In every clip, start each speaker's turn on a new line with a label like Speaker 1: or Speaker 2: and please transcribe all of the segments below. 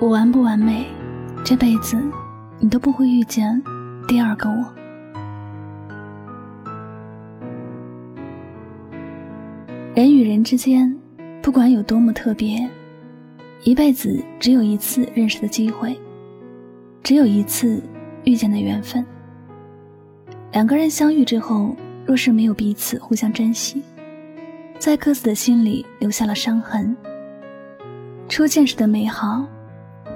Speaker 1: 我完不完美，这辈子你都不会遇见第二个我。人与人之间，不管有多么特别，一辈子只有一次认识的机会，只有一次遇见的缘分。两个人相遇之后，若是没有彼此互相珍惜，在各自的心里留下了伤痕。初见时的美好，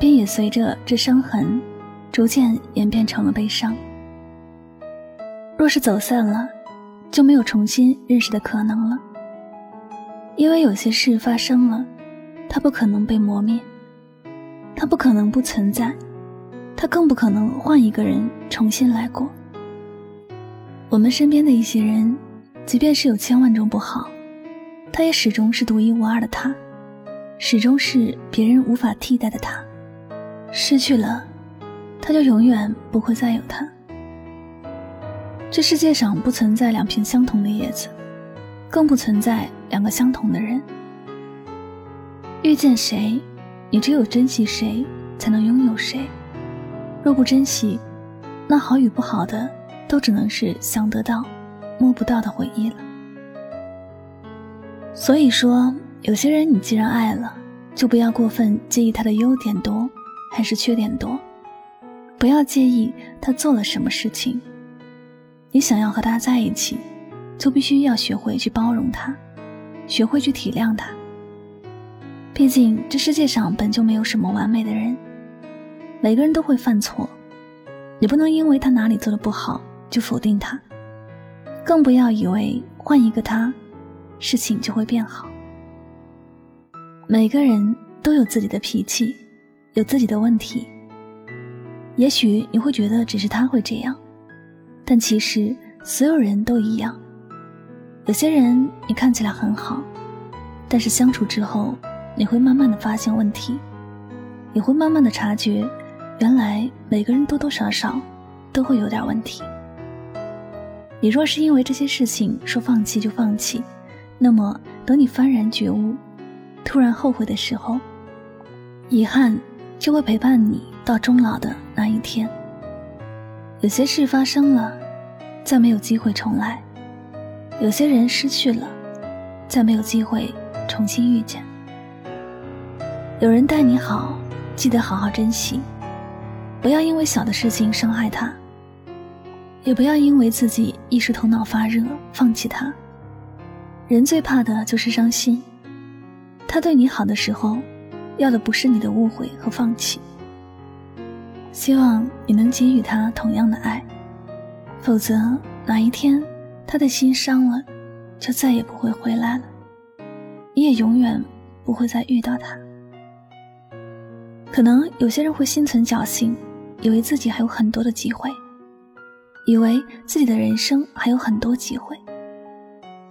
Speaker 1: 便也随着这伤痕，逐渐演变成了悲伤。若是走散了，就没有重新认识的可能了。因为有些事发生了，它不可能被磨灭，它不可能不存在，它更不可能换一个人重新来过。我们身边的一些人，即便是有千万种不好，他也始终是独一无二的他，始终是别人无法替代的他。失去了，他就永远不会再有他。这世界上不存在两片相同的叶子。更不存在两个相同的人。遇见谁，你只有珍惜谁，才能拥有谁。若不珍惜，那好与不好的，都只能是想得到，摸不到的回忆了。所以说，有些人你既然爱了，就不要过分介意他的优点多还是缺点多，不要介意他做了什么事情。你想要和他在一起。就必须要学会去包容他，学会去体谅他。毕竟这世界上本就没有什么完美的人，每个人都会犯错，你不能因为他哪里做的不好就否定他，更不要以为换一个他，事情就会变好。每个人都有自己的脾气，有自己的问题。也许你会觉得只是他会这样，但其实所有人都一样。有些人你看起来很好，但是相处之后，你会慢慢的发现问题，你会慢慢的察觉，原来每个人多多少少都会有点问题。你若是因为这些事情说放弃就放弃，那么等你幡然觉悟，突然后悔的时候，遗憾就会陪伴你到终老的那一天。有些事发生了，再没有机会重来。有些人失去了，再没有机会重新遇见。有人待你好，记得好好珍惜，不要因为小的事情伤害他，也不要因为自己一时头脑发热放弃他。人最怕的就是伤心。他对你好的时候，要的不是你的误会和放弃。希望你能给予他同样的爱，否则哪一天。他的心伤了，就再也不会回来了，你也永远不会再遇到他。可能有些人会心存侥幸，以为自己还有很多的机会，以为自己的人生还有很多机会，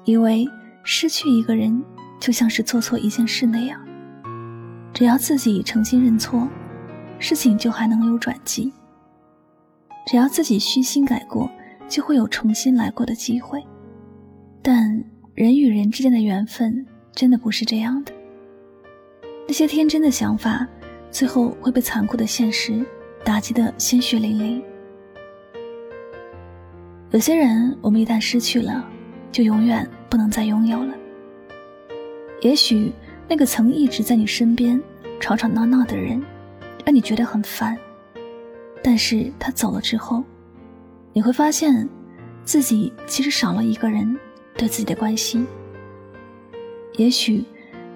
Speaker 1: 以为失去一个人就像是做错一件事那样，只要自己诚心认错，事情就还能有转机。只要自己虚心改过。就会有重新来过的机会，但人与人之间的缘分真的不是这样的。那些天真的想法，最后会被残酷的现实打击得鲜血淋漓。有些人，我们一旦失去了，就永远不能再拥有了。也许那个曾一直在你身边吵吵闹闹的人，让你觉得很烦，但是他走了之后。你会发现，自己其实少了一个人对自己的关心。也许，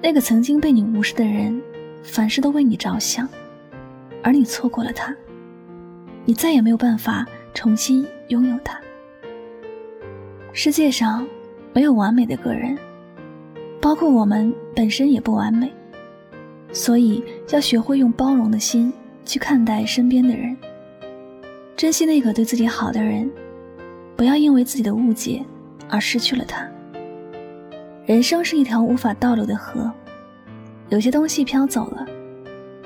Speaker 1: 那个曾经被你无视的人，凡事都为你着想，而你错过了他，你再也没有办法重新拥有他。世界上没有完美的个人，包括我们本身也不完美，所以要学会用包容的心去看待身边的人。珍惜那个对自己好的人，不要因为自己的误解而失去了他。人生是一条无法倒流的河，有些东西飘走了，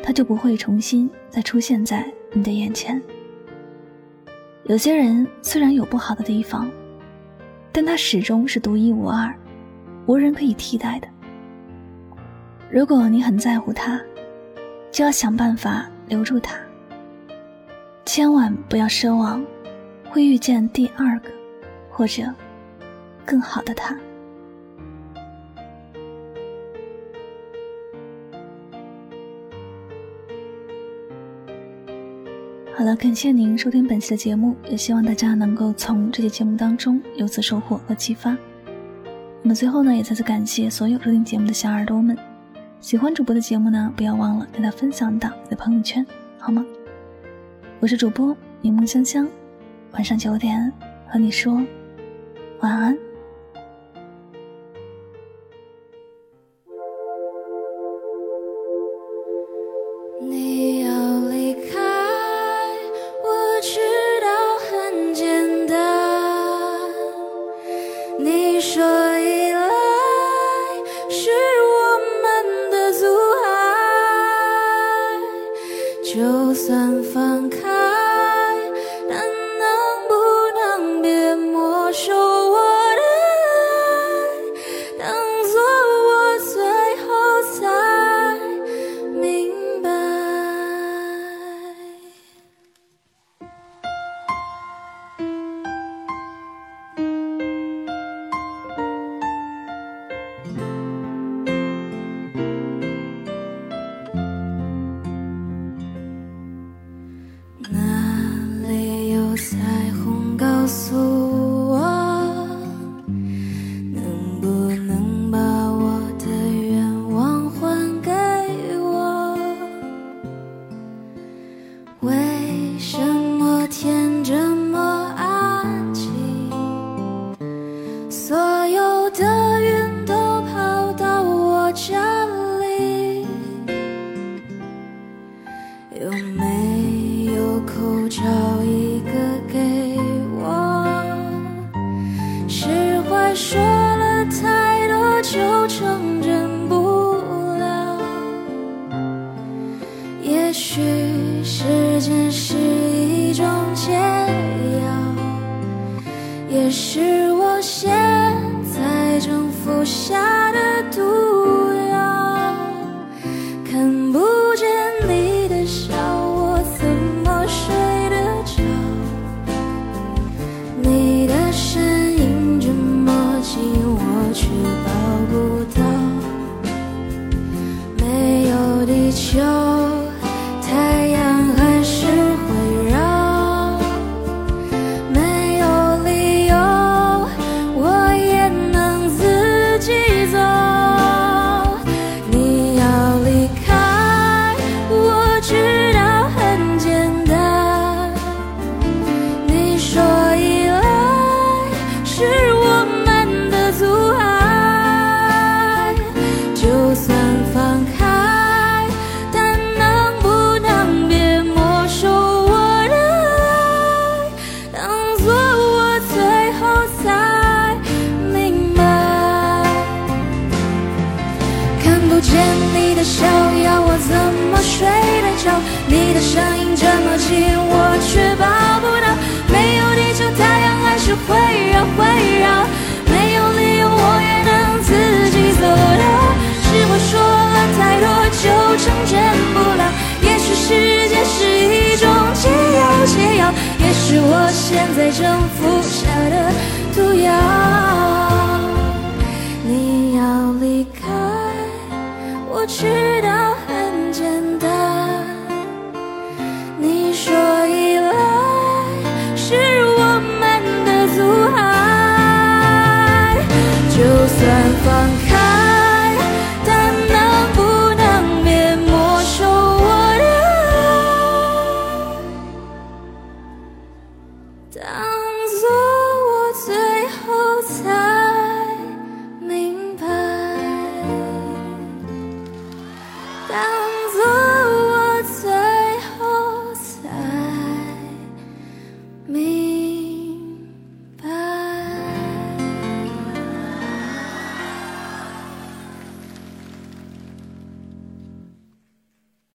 Speaker 1: 它就不会重新再出现在你的眼前。有些人虽然有不好的地方，但他始终是独一无二，无人可以替代的。如果你很在乎他，就要想办法留住他。千万不要奢望会遇见第二个或者更好的他。好了，感谢您收听本期的节目，也希望大家能够从这期节目当中有所收获和启发。那么最后呢，也再次感谢所有收听节目的小耳朵们。喜欢主播的节目呢，不要忘了给他分享到你的朋友圈，好吗？我是主播柠檬香香，晚上九点和你说晚安。
Speaker 2: 放开。有没有口罩一个给我？实话说了太多就成真不了。也许时间是一种解药，也是我现在正服下。就算放开但能不能别没收我的爱当作我最后才明白看不见你的笑要我怎么睡得着？你的笑是我现在正服下的毒药你要离开我知道很简单你说依赖是我们的阻碍就算